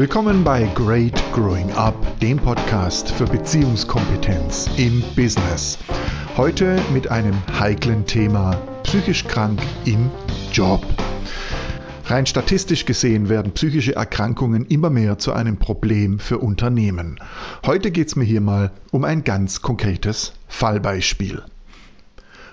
Willkommen bei Great Growing Up, dem Podcast für Beziehungskompetenz im Business. Heute mit einem heiklen Thema psychisch krank im Job. Rein statistisch gesehen werden psychische Erkrankungen immer mehr zu einem Problem für Unternehmen. Heute geht es mir hier mal um ein ganz konkretes Fallbeispiel.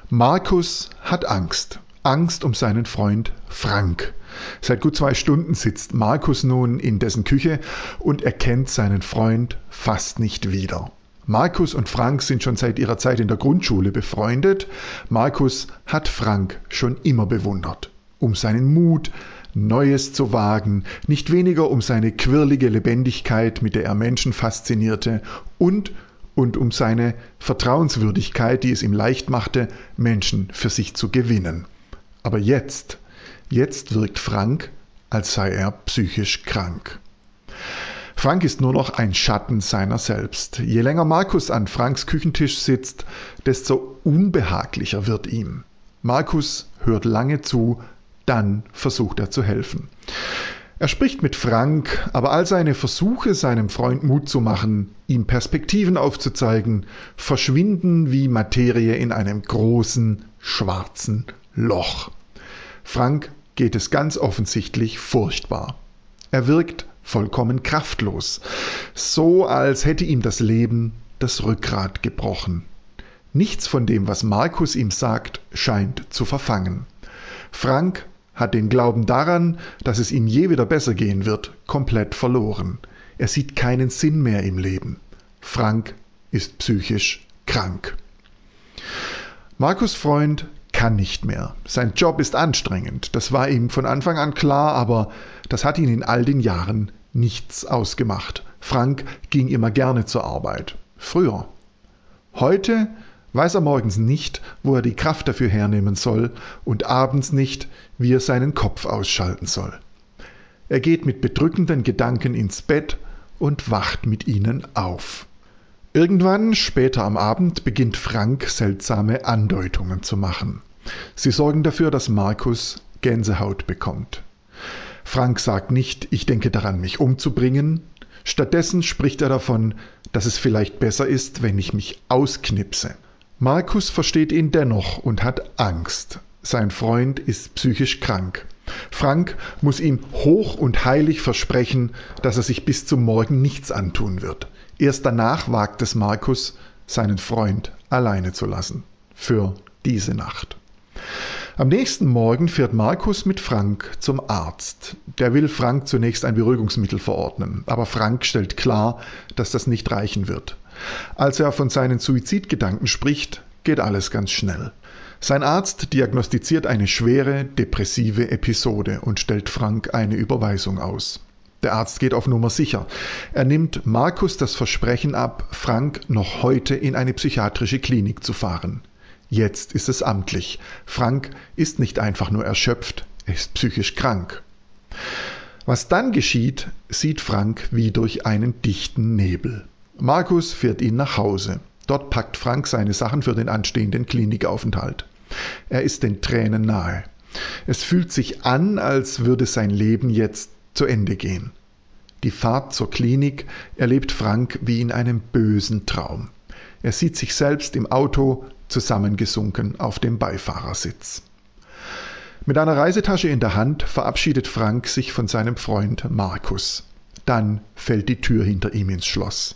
Markus hat Angst. Angst um seinen Freund Frank. Seit gut zwei Stunden sitzt Markus nun in dessen Küche und erkennt seinen Freund fast nicht wieder. Markus und Frank sind schon seit ihrer Zeit in der Grundschule befreundet. Markus hat Frank schon immer bewundert. Um seinen Mut, Neues zu wagen, nicht weniger um seine quirlige Lebendigkeit, mit der er Menschen faszinierte, und und um seine Vertrauenswürdigkeit, die es ihm leicht machte, Menschen für sich zu gewinnen. Aber jetzt, jetzt wirkt Frank, als sei er psychisch krank. Frank ist nur noch ein Schatten seiner selbst. Je länger Markus an Franks Küchentisch sitzt, desto unbehaglicher wird ihm. Markus hört lange zu, dann versucht er zu helfen. Er spricht mit Frank, aber all seine Versuche, seinem Freund Mut zu machen, ihm Perspektiven aufzuzeigen, verschwinden wie Materie in einem großen, schwarzen Loch. Frank geht es ganz offensichtlich furchtbar. Er wirkt vollkommen kraftlos, so als hätte ihm das Leben das Rückgrat gebrochen. Nichts von dem, was Markus ihm sagt, scheint zu verfangen. Frank hat den Glauben daran, dass es ihm je wieder besser gehen wird, komplett verloren. Er sieht keinen Sinn mehr im Leben. Frank ist psychisch krank. Markus Freund kann nicht mehr. Sein Job ist anstrengend. Das war ihm von Anfang an klar, aber das hat ihn in all den Jahren nichts ausgemacht. Frank ging immer gerne zur Arbeit. Früher. Heute weiß er morgens nicht, wo er die Kraft dafür hernehmen soll und abends nicht, wie er seinen Kopf ausschalten soll. Er geht mit bedrückenden Gedanken ins Bett und wacht mit ihnen auf. Irgendwann, später am Abend, beginnt Frank seltsame Andeutungen zu machen. Sie sorgen dafür, dass Markus Gänsehaut bekommt. Frank sagt nicht, ich denke daran, mich umzubringen. Stattdessen spricht er davon, dass es vielleicht besser ist, wenn ich mich ausknipse. Markus versteht ihn dennoch und hat Angst. Sein Freund ist psychisch krank. Frank muss ihm hoch und heilig versprechen, dass er sich bis zum Morgen nichts antun wird. Erst danach wagt es Markus, seinen Freund alleine zu lassen. Für diese Nacht. Am nächsten Morgen fährt Markus mit Frank zum Arzt. Der will Frank zunächst ein Beruhigungsmittel verordnen, aber Frank stellt klar, dass das nicht reichen wird. Als er von seinen Suizidgedanken spricht, geht alles ganz schnell. Sein Arzt diagnostiziert eine schwere depressive Episode und stellt Frank eine Überweisung aus. Der Arzt geht auf Nummer sicher. Er nimmt Markus das Versprechen ab, Frank noch heute in eine psychiatrische Klinik zu fahren. Jetzt ist es amtlich. Frank ist nicht einfach nur erschöpft, er ist psychisch krank. Was dann geschieht, sieht Frank wie durch einen dichten Nebel. Markus fährt ihn nach Hause. Dort packt Frank seine Sachen für den anstehenden Klinikaufenthalt. Er ist den Tränen nahe. Es fühlt sich an, als würde sein Leben jetzt zu Ende gehen. Die Fahrt zur Klinik erlebt Frank wie in einem bösen Traum. Er sieht sich selbst im Auto zusammengesunken auf dem Beifahrersitz. Mit einer Reisetasche in der Hand verabschiedet Frank sich von seinem Freund Markus. Dann fällt die Tür hinter ihm ins Schloss.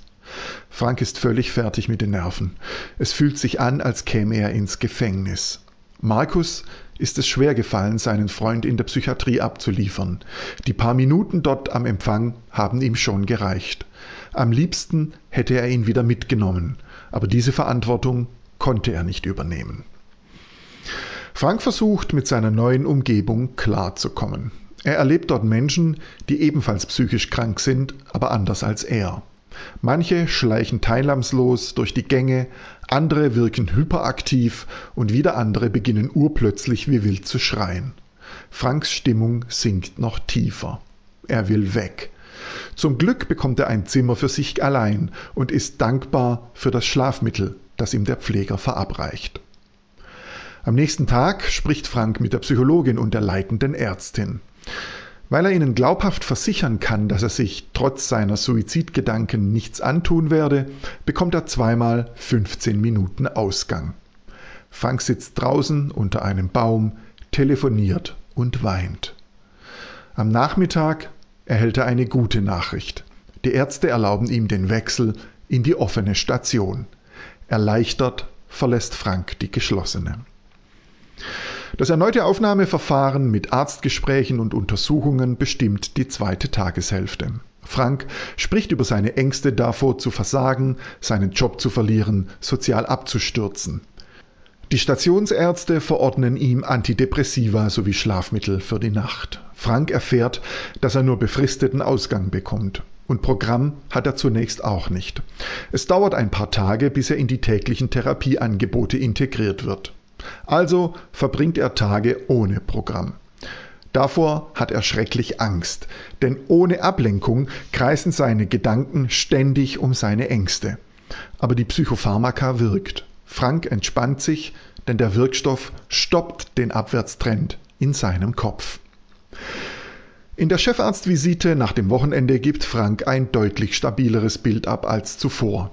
Frank ist völlig fertig mit den Nerven. Es fühlt sich an, als käme er ins Gefängnis. Markus ist es schwer gefallen, seinen Freund in der Psychiatrie abzuliefern. Die paar Minuten dort am Empfang haben ihm schon gereicht. Am liebsten hätte er ihn wieder mitgenommen, aber diese Verantwortung konnte er nicht übernehmen. Frank versucht, mit seiner neuen Umgebung klarzukommen. Er erlebt dort Menschen, die ebenfalls psychisch krank sind, aber anders als er. Manche schleichen teilnahmslos durch die Gänge, andere wirken hyperaktiv und wieder andere beginnen urplötzlich wie wild zu schreien. Franks Stimmung sinkt noch tiefer. Er will weg. Zum Glück bekommt er ein Zimmer für sich allein und ist dankbar für das Schlafmittel, das ihm der Pfleger verabreicht. Am nächsten Tag spricht Frank mit der Psychologin und der leitenden Ärztin. Weil er ihnen glaubhaft versichern kann, dass er sich trotz seiner Suizidgedanken nichts antun werde, bekommt er zweimal 15 Minuten Ausgang. Frank sitzt draußen unter einem Baum, telefoniert und weint. Am Nachmittag erhält er eine gute Nachricht. Die Ärzte erlauben ihm den Wechsel in die offene Station. Erleichtert verlässt Frank die geschlossene. Das erneute Aufnahmeverfahren mit Arztgesprächen und Untersuchungen bestimmt die zweite Tageshälfte. Frank spricht über seine Ängste davor zu versagen, seinen Job zu verlieren, sozial abzustürzen. Die Stationsärzte verordnen ihm Antidepressiva sowie Schlafmittel für die Nacht. Frank erfährt, dass er nur befristeten Ausgang bekommt. Und Programm hat er zunächst auch nicht. Es dauert ein paar Tage, bis er in die täglichen Therapieangebote integriert wird. Also verbringt er Tage ohne Programm. Davor hat er schrecklich Angst, denn ohne Ablenkung kreisen seine Gedanken ständig um seine Ängste. Aber die Psychopharmaka wirkt. Frank entspannt sich, denn der Wirkstoff stoppt den Abwärtstrend in seinem Kopf. In der Chefarztvisite nach dem Wochenende gibt Frank ein deutlich stabileres Bild ab als zuvor.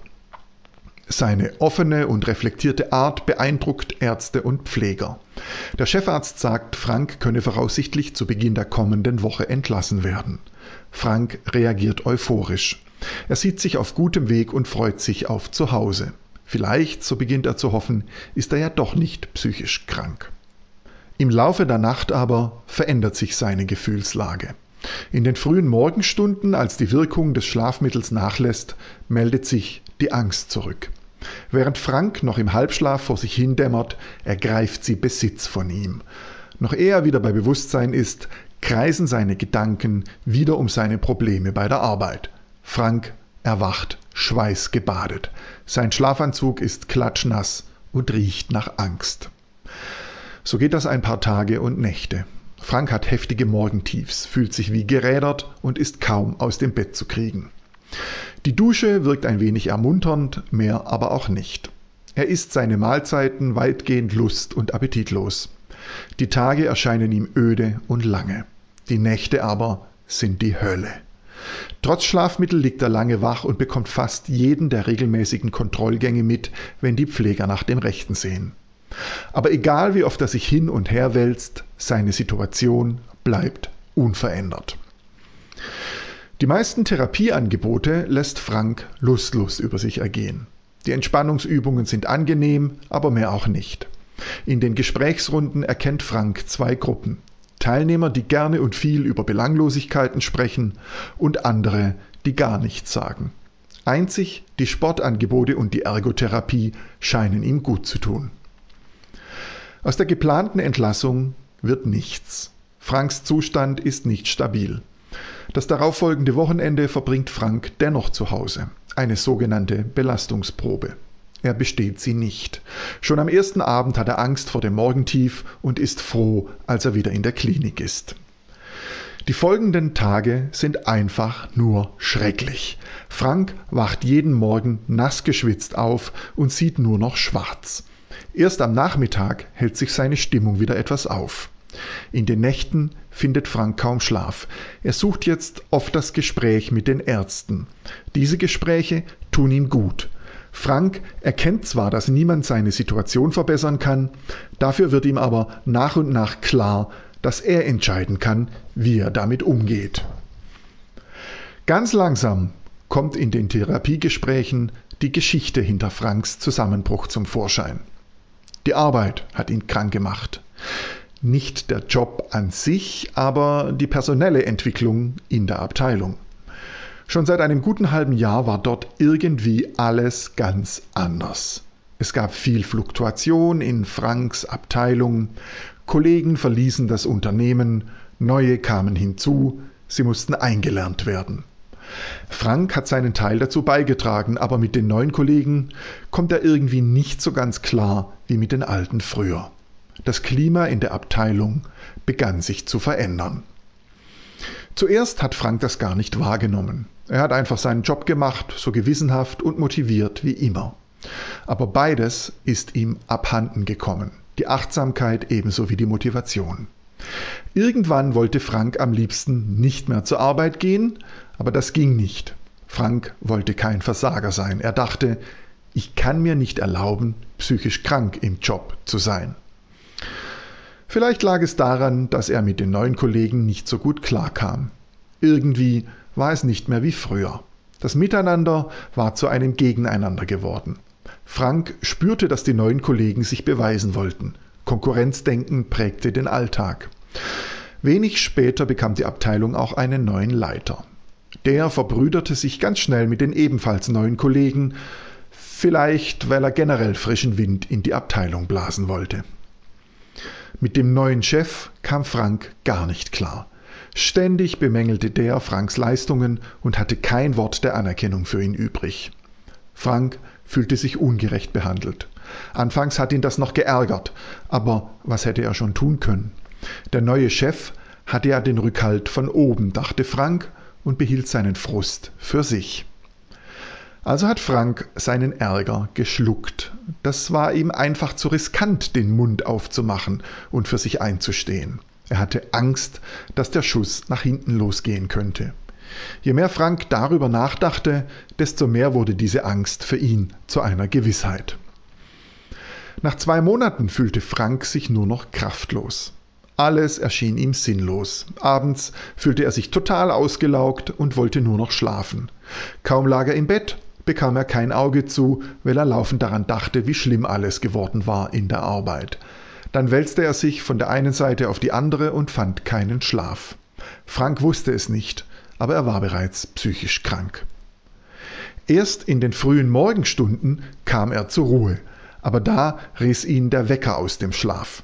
Seine offene und reflektierte Art beeindruckt Ärzte und Pfleger. Der Chefarzt sagt, Frank könne voraussichtlich zu Beginn der kommenden Woche entlassen werden. Frank reagiert euphorisch. Er sieht sich auf gutem Weg und freut sich auf Zuhause. Vielleicht, so beginnt er zu hoffen, ist er ja doch nicht psychisch krank. Im Laufe der Nacht aber verändert sich seine Gefühlslage. In den frühen Morgenstunden, als die Wirkung des Schlafmittels nachlässt, meldet sich die Angst zurück. Während Frank noch im Halbschlaf vor sich hindämmert, ergreift sie Besitz von ihm. Noch ehe er wieder bei Bewusstsein ist, kreisen seine Gedanken wieder um seine Probleme bei der Arbeit. Frank erwacht schweißgebadet. Sein Schlafanzug ist klatschnass und riecht nach Angst. So geht das ein paar Tage und Nächte. Frank hat heftige Morgentiefs, fühlt sich wie gerädert und ist kaum aus dem Bett zu kriegen. Die Dusche wirkt ein wenig ermunternd, mehr aber auch nicht. Er isst seine Mahlzeiten weitgehend lust- und appetitlos. Die Tage erscheinen ihm öde und lange. Die Nächte aber sind die Hölle. Trotz Schlafmittel liegt er lange wach und bekommt fast jeden der regelmäßigen Kontrollgänge mit, wenn die Pfleger nach dem Rechten sehen. Aber egal wie oft er sich hin und her wälzt, seine Situation bleibt unverändert. Die meisten Therapieangebote lässt Frank lustlos über sich ergehen. Die Entspannungsübungen sind angenehm, aber mehr auch nicht. In den Gesprächsrunden erkennt Frank zwei Gruppen. Teilnehmer, die gerne und viel über Belanglosigkeiten sprechen und andere, die gar nichts sagen. Einzig die Sportangebote und die Ergotherapie scheinen ihm gut zu tun. Aus der geplanten Entlassung wird nichts. Franks Zustand ist nicht stabil. Das darauffolgende Wochenende verbringt Frank dennoch zu Hause, eine sogenannte Belastungsprobe. Er besteht sie nicht. Schon am ersten Abend hat er Angst vor dem Morgentief und ist froh, als er wieder in der Klinik ist. Die folgenden Tage sind einfach nur schrecklich. Frank wacht jeden Morgen nass geschwitzt auf und sieht nur noch schwarz. Erst am Nachmittag hält sich seine Stimmung wieder etwas auf. In den Nächten findet Frank kaum Schlaf. Er sucht jetzt oft das Gespräch mit den Ärzten. Diese Gespräche tun ihm gut. Frank erkennt zwar, dass niemand seine Situation verbessern kann, dafür wird ihm aber nach und nach klar, dass er entscheiden kann, wie er damit umgeht. Ganz langsam kommt in den Therapiegesprächen die Geschichte hinter Franks Zusammenbruch zum Vorschein. Die Arbeit hat ihn krank gemacht nicht der Job an sich, aber die personelle Entwicklung in der Abteilung. Schon seit einem guten halben Jahr war dort irgendwie alles ganz anders. Es gab viel Fluktuation in Franks Abteilung, Kollegen verließen das Unternehmen, neue kamen hinzu, sie mussten eingelernt werden. Frank hat seinen Teil dazu beigetragen, aber mit den neuen Kollegen kommt er irgendwie nicht so ganz klar wie mit den alten früher. Das Klima in der Abteilung begann sich zu verändern. Zuerst hat Frank das gar nicht wahrgenommen. Er hat einfach seinen Job gemacht, so gewissenhaft und motiviert wie immer. Aber beides ist ihm abhanden gekommen. Die Achtsamkeit ebenso wie die Motivation. Irgendwann wollte Frank am liebsten nicht mehr zur Arbeit gehen, aber das ging nicht. Frank wollte kein Versager sein. Er dachte, ich kann mir nicht erlauben, psychisch krank im Job zu sein. Vielleicht lag es daran, dass er mit den neuen Kollegen nicht so gut klarkam. Irgendwie war es nicht mehr wie früher. Das Miteinander war zu einem Gegeneinander geworden. Frank spürte, dass die neuen Kollegen sich beweisen wollten. Konkurrenzdenken prägte den Alltag. Wenig später bekam die Abteilung auch einen neuen Leiter. Der verbrüderte sich ganz schnell mit den ebenfalls neuen Kollegen, vielleicht weil er generell frischen Wind in die Abteilung blasen wollte. Mit dem neuen Chef kam Frank gar nicht klar. Ständig bemängelte der Franks Leistungen und hatte kein Wort der Anerkennung für ihn übrig. Frank fühlte sich ungerecht behandelt. Anfangs hat ihn das noch geärgert, aber was hätte er schon tun können? Der neue Chef hatte ja den Rückhalt von oben, dachte Frank und behielt seinen Frust für sich. Also hat Frank seinen Ärger geschluckt. Das war ihm einfach zu riskant, den Mund aufzumachen und für sich einzustehen. Er hatte Angst, dass der Schuss nach hinten losgehen könnte. Je mehr Frank darüber nachdachte, desto mehr wurde diese Angst für ihn zu einer Gewissheit. Nach zwei Monaten fühlte Frank sich nur noch kraftlos. Alles erschien ihm sinnlos. Abends fühlte er sich total ausgelaugt und wollte nur noch schlafen. Kaum lag er im Bett, bekam er kein Auge zu, weil er laufend daran dachte, wie schlimm alles geworden war in der Arbeit. Dann wälzte er sich von der einen Seite auf die andere und fand keinen Schlaf. Frank wusste es nicht, aber er war bereits psychisch krank. Erst in den frühen Morgenstunden kam er zur Ruhe, aber da riss ihn der Wecker aus dem Schlaf.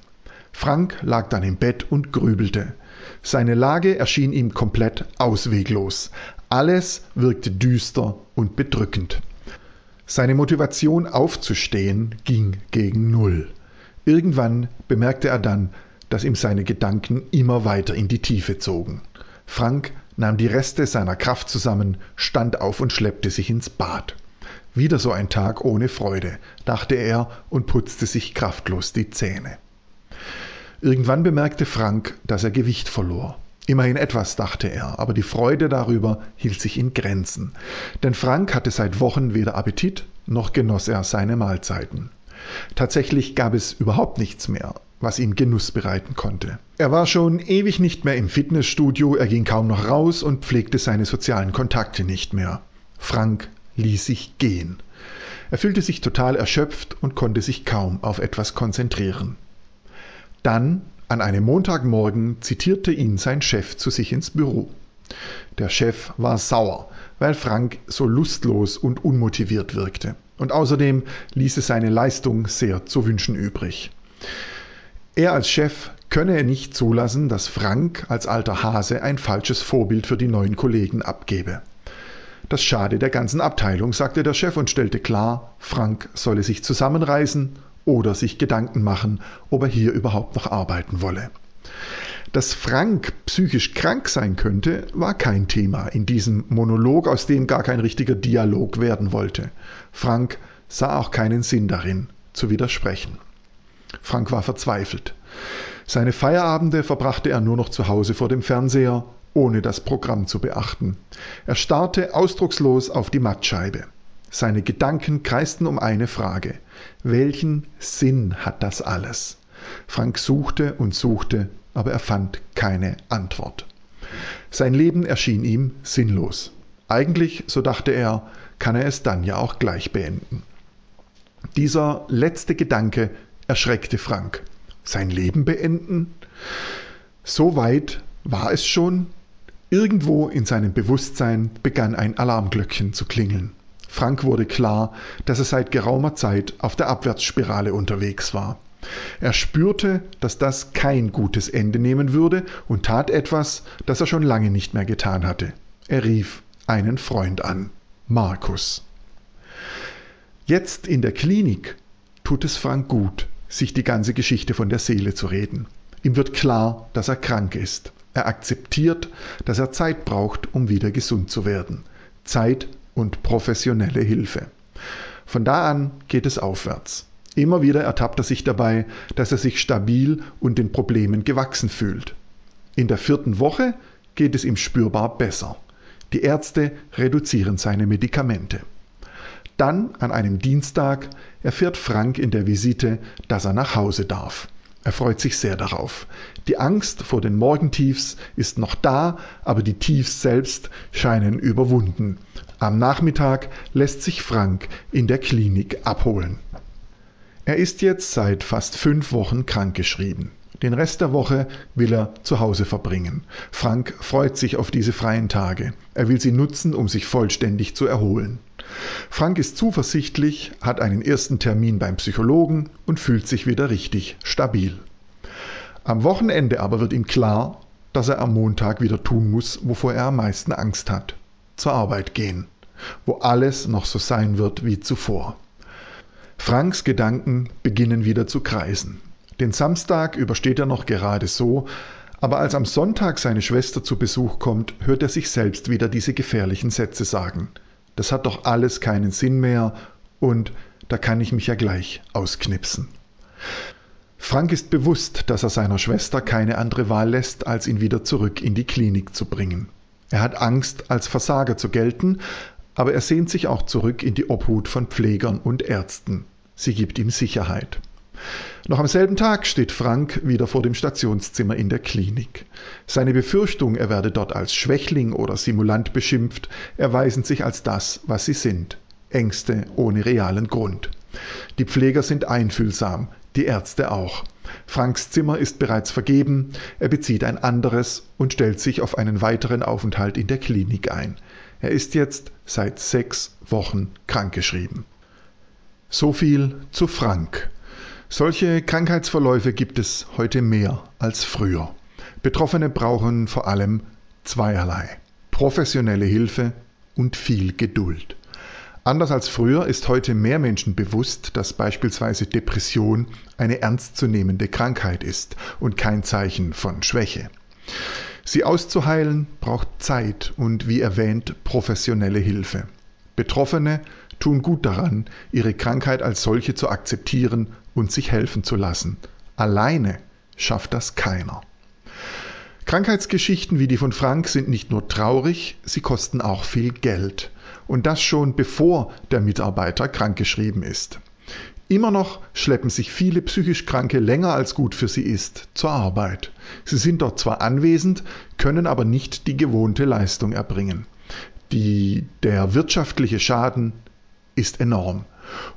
Frank lag dann im Bett und grübelte. Seine Lage erschien ihm komplett ausweglos. Alles wirkte düster und bedrückend. Seine Motivation aufzustehen ging gegen Null. Irgendwann bemerkte er dann, dass ihm seine Gedanken immer weiter in die Tiefe zogen. Frank nahm die Reste seiner Kraft zusammen, stand auf und schleppte sich ins Bad. Wieder so ein Tag ohne Freude, dachte er und putzte sich kraftlos die Zähne. Irgendwann bemerkte Frank, dass er Gewicht verlor. Immerhin etwas, dachte er, aber die Freude darüber hielt sich in Grenzen. Denn Frank hatte seit Wochen weder Appetit noch genoss er seine Mahlzeiten. Tatsächlich gab es überhaupt nichts mehr, was ihm Genuss bereiten konnte. Er war schon ewig nicht mehr im Fitnessstudio, er ging kaum noch raus und pflegte seine sozialen Kontakte nicht mehr. Frank ließ sich gehen. Er fühlte sich total erschöpft und konnte sich kaum auf etwas konzentrieren. Dann, an einem Montagmorgen, zitierte ihn sein Chef zu sich ins Büro. Der Chef war sauer, weil Frank so lustlos und unmotiviert wirkte. Und außerdem ließe seine Leistung sehr zu wünschen übrig. Er als Chef könne nicht zulassen, dass Frank als alter Hase ein falsches Vorbild für die neuen Kollegen abgebe. Das schade der ganzen Abteilung, sagte der Chef und stellte klar, Frank solle sich zusammenreißen oder sich Gedanken machen, ob er hier überhaupt noch arbeiten wolle. Dass Frank psychisch krank sein könnte, war kein Thema in diesem Monolog, aus dem gar kein richtiger Dialog werden wollte. Frank sah auch keinen Sinn darin, zu widersprechen. Frank war verzweifelt. Seine Feierabende verbrachte er nur noch zu Hause vor dem Fernseher, ohne das Programm zu beachten. Er starrte ausdruckslos auf die Mattscheibe. Seine Gedanken kreisten um eine Frage. Welchen Sinn hat das alles? Frank suchte und suchte aber er fand keine Antwort. Sein Leben erschien ihm sinnlos. Eigentlich, so dachte er, kann er es dann ja auch gleich beenden. Dieser letzte Gedanke erschreckte Frank. Sein Leben beenden? So weit war es schon. Irgendwo in seinem Bewusstsein begann ein Alarmglöckchen zu klingeln. Frank wurde klar, dass er seit geraumer Zeit auf der Abwärtsspirale unterwegs war. Er spürte, dass das kein gutes Ende nehmen würde und tat etwas, das er schon lange nicht mehr getan hatte. Er rief einen Freund an, Markus. Jetzt in der Klinik tut es Frank gut, sich die ganze Geschichte von der Seele zu reden. Ihm wird klar, dass er krank ist. Er akzeptiert, dass er Zeit braucht, um wieder gesund zu werden. Zeit und professionelle Hilfe. Von da an geht es aufwärts. Immer wieder ertappt er sich dabei, dass er sich stabil und den Problemen gewachsen fühlt. In der vierten Woche geht es ihm spürbar besser. Die Ärzte reduzieren seine Medikamente. Dann, an einem Dienstag, erfährt Frank in der Visite, dass er nach Hause darf. Er freut sich sehr darauf. Die Angst vor den Morgentiefs ist noch da, aber die Tiefs selbst scheinen überwunden. Am Nachmittag lässt sich Frank in der Klinik abholen. Er ist jetzt seit fast fünf Wochen krankgeschrieben. Den Rest der Woche will er zu Hause verbringen. Frank freut sich auf diese freien Tage. Er will sie nutzen, um sich vollständig zu erholen. Frank ist zuversichtlich, hat einen ersten Termin beim Psychologen und fühlt sich wieder richtig stabil. Am Wochenende aber wird ihm klar, dass er am Montag wieder tun muss, wovor er am meisten Angst hat. Zur Arbeit gehen, wo alles noch so sein wird wie zuvor. Franks Gedanken beginnen wieder zu kreisen. Den Samstag übersteht er noch gerade so, aber als am Sonntag seine Schwester zu Besuch kommt, hört er sich selbst wieder diese gefährlichen Sätze sagen. Das hat doch alles keinen Sinn mehr und da kann ich mich ja gleich ausknipsen. Frank ist bewusst, dass er seiner Schwester keine andere Wahl lässt, als ihn wieder zurück in die Klinik zu bringen. Er hat Angst, als Versager zu gelten, aber er sehnt sich auch zurück in die Obhut von Pflegern und Ärzten. Sie gibt ihm Sicherheit. Noch am selben Tag steht Frank wieder vor dem Stationszimmer in der Klinik. Seine Befürchtung, er werde dort als Schwächling oder Simulant beschimpft, erweisen sich als das, was sie sind. Ängste ohne realen Grund. Die Pfleger sind einfühlsam, die Ärzte auch. Franks Zimmer ist bereits vergeben, er bezieht ein anderes und stellt sich auf einen weiteren Aufenthalt in der Klinik ein. Er ist jetzt seit sechs Wochen krankgeschrieben. So viel zu Frank. Solche Krankheitsverläufe gibt es heute mehr als früher. Betroffene brauchen vor allem zweierlei. Professionelle Hilfe und viel Geduld. Anders als früher ist heute mehr Menschen bewusst, dass beispielsweise Depression eine ernstzunehmende Krankheit ist und kein Zeichen von Schwäche. Sie auszuheilen braucht Zeit und wie erwähnt professionelle Hilfe. Betroffene tun gut daran, ihre Krankheit als solche zu akzeptieren und sich helfen zu lassen. Alleine schafft das keiner. Krankheitsgeschichten wie die von Frank sind nicht nur traurig, sie kosten auch viel Geld. Und das schon bevor der Mitarbeiter krankgeschrieben ist. Immer noch schleppen sich viele psychisch Kranke länger als gut für sie ist zur Arbeit. Sie sind dort zwar anwesend, können aber nicht die gewohnte Leistung erbringen. Die, der wirtschaftliche Schaden ist enorm.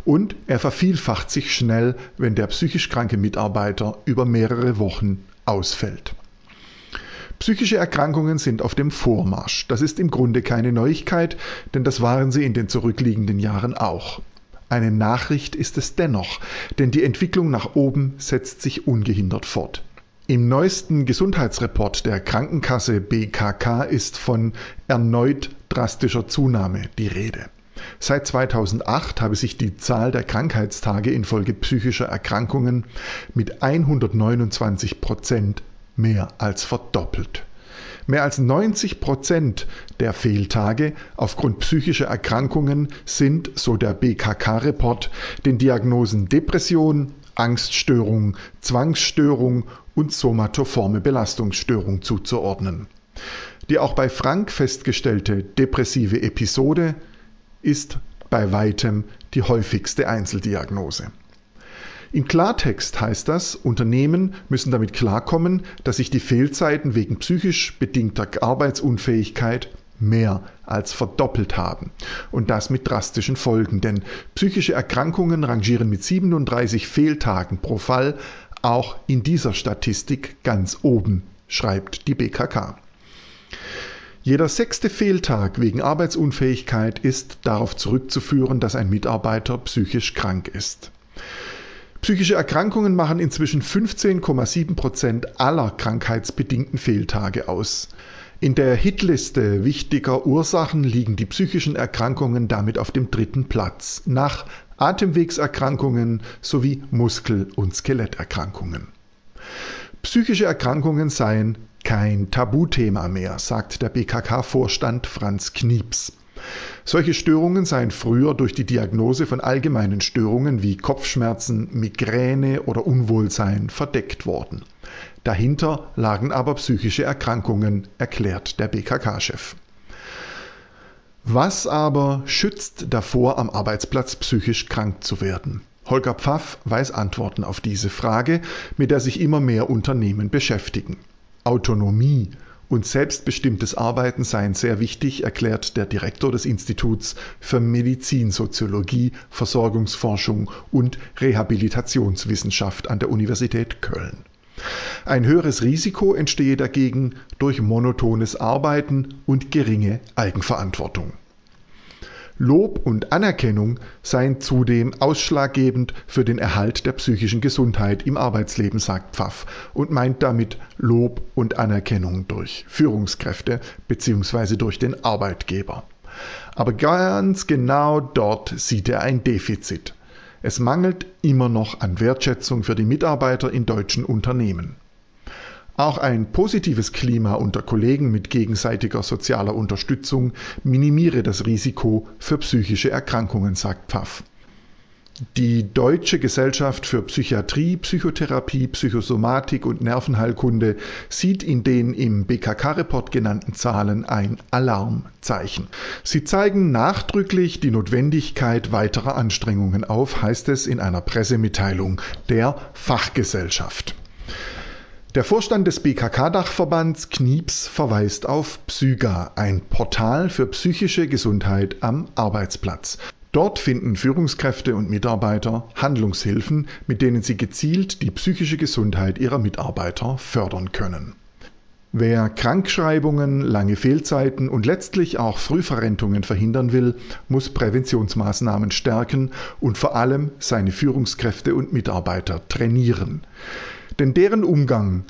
Und er vervielfacht sich schnell, wenn der psychisch kranke Mitarbeiter über mehrere Wochen ausfällt. Psychische Erkrankungen sind auf dem Vormarsch. Das ist im Grunde keine Neuigkeit, denn das waren sie in den zurückliegenden Jahren auch. Eine Nachricht ist es dennoch, denn die Entwicklung nach oben setzt sich ungehindert fort. Im neuesten Gesundheitsreport der Krankenkasse BKK ist von erneut drastischer Zunahme die Rede. Seit 2008 habe sich die Zahl der Krankheitstage infolge psychischer Erkrankungen mit 129 Prozent mehr als verdoppelt. Mehr als 90 Prozent der Fehltage aufgrund psychischer Erkrankungen sind, so der BKK-Report, den Diagnosen Depression, Angststörung, Zwangsstörung und somatoforme Belastungsstörung zuzuordnen. Die auch bei Frank festgestellte depressive Episode ist bei weitem die häufigste Einzeldiagnose. In Klartext heißt das, Unternehmen müssen damit klarkommen, dass sich die Fehlzeiten wegen psychisch bedingter Arbeitsunfähigkeit mehr als verdoppelt haben. Und das mit drastischen Folgen, denn psychische Erkrankungen rangieren mit 37 Fehltagen pro Fall auch in dieser Statistik ganz oben, schreibt die BKK. Jeder sechste Fehltag wegen Arbeitsunfähigkeit ist darauf zurückzuführen, dass ein Mitarbeiter psychisch krank ist. Psychische Erkrankungen machen inzwischen 15,7 Prozent aller krankheitsbedingten Fehltage aus. In der Hitliste wichtiger Ursachen liegen die psychischen Erkrankungen damit auf dem dritten Platz, nach Atemwegserkrankungen sowie Muskel- und Skeletterkrankungen. Psychische Erkrankungen seien kein Tabuthema mehr, sagt der BKK-Vorstand Franz Knieps. Solche Störungen seien früher durch die Diagnose von allgemeinen Störungen wie Kopfschmerzen, Migräne oder Unwohlsein verdeckt worden. Dahinter lagen aber psychische Erkrankungen, erklärt der BKK-Chef. Was aber schützt davor, am Arbeitsplatz psychisch krank zu werden? Holger Pfaff weiß Antworten auf diese Frage, mit der sich immer mehr Unternehmen beschäftigen. Autonomie und selbstbestimmtes Arbeiten seien sehr wichtig, erklärt der Direktor des Instituts für Medizinsoziologie, Versorgungsforschung und Rehabilitationswissenschaft an der Universität Köln. Ein höheres Risiko entstehe dagegen durch monotones Arbeiten und geringe Eigenverantwortung. Lob und Anerkennung seien zudem ausschlaggebend für den Erhalt der psychischen Gesundheit im Arbeitsleben, sagt Pfaff und meint damit Lob und Anerkennung durch Führungskräfte bzw. durch den Arbeitgeber. Aber ganz genau dort sieht er ein Defizit. Es mangelt immer noch an Wertschätzung für die Mitarbeiter in deutschen Unternehmen. Auch ein positives Klima unter Kollegen mit gegenseitiger sozialer Unterstützung minimiere das Risiko für psychische Erkrankungen, sagt Pfaff. Die Deutsche Gesellschaft für Psychiatrie, Psychotherapie, Psychosomatik und Nervenheilkunde sieht in den im BKK-Report genannten Zahlen ein Alarmzeichen. Sie zeigen nachdrücklich die Notwendigkeit weiterer Anstrengungen auf, heißt es in einer Pressemitteilung der Fachgesellschaft. Der Vorstand des BKK-Dachverbands Knieps verweist auf Psyga, ein Portal für psychische Gesundheit am Arbeitsplatz. Dort finden Führungskräfte und Mitarbeiter Handlungshilfen, mit denen sie gezielt die psychische Gesundheit ihrer Mitarbeiter fördern können. Wer Krankschreibungen, lange Fehlzeiten und letztlich auch Frühverrentungen verhindern will, muss Präventionsmaßnahmen stärken und vor allem seine Führungskräfte und Mitarbeiter trainieren. Denn deren Umgang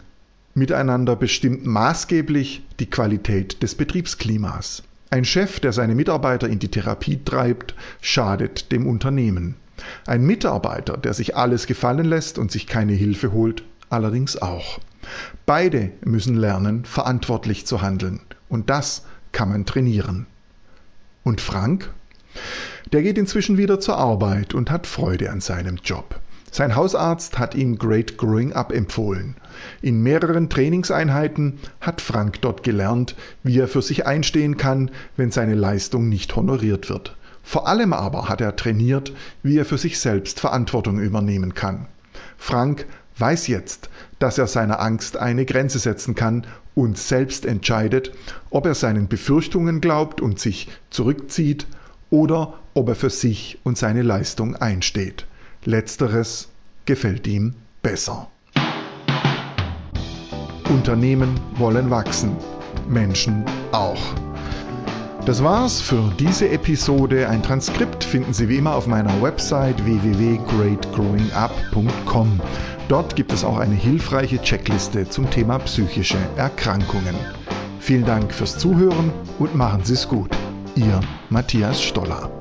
miteinander bestimmt maßgeblich die Qualität des Betriebsklimas. Ein Chef, der seine Mitarbeiter in die Therapie treibt, schadet dem Unternehmen. Ein Mitarbeiter, der sich alles gefallen lässt und sich keine Hilfe holt, allerdings auch. Beide müssen lernen, verantwortlich zu handeln. Und das kann man trainieren. Und Frank? Der geht inzwischen wieder zur Arbeit und hat Freude an seinem Job. Sein Hausarzt hat ihm Great Growing Up empfohlen. In mehreren Trainingseinheiten hat Frank dort gelernt, wie er für sich einstehen kann, wenn seine Leistung nicht honoriert wird. Vor allem aber hat er trainiert, wie er für sich selbst Verantwortung übernehmen kann. Frank weiß jetzt, dass er seiner Angst eine Grenze setzen kann und selbst entscheidet, ob er seinen Befürchtungen glaubt und sich zurückzieht oder ob er für sich und seine Leistung einsteht. Letzteres gefällt ihm besser. Unternehmen wollen wachsen, Menschen auch. Das war's für diese Episode. Ein Transkript finden Sie wie immer auf meiner Website www.greatgrowingup.com. Dort gibt es auch eine hilfreiche Checkliste zum Thema psychische Erkrankungen. Vielen Dank fürs Zuhören und machen Sie es gut. Ihr Matthias Stoller.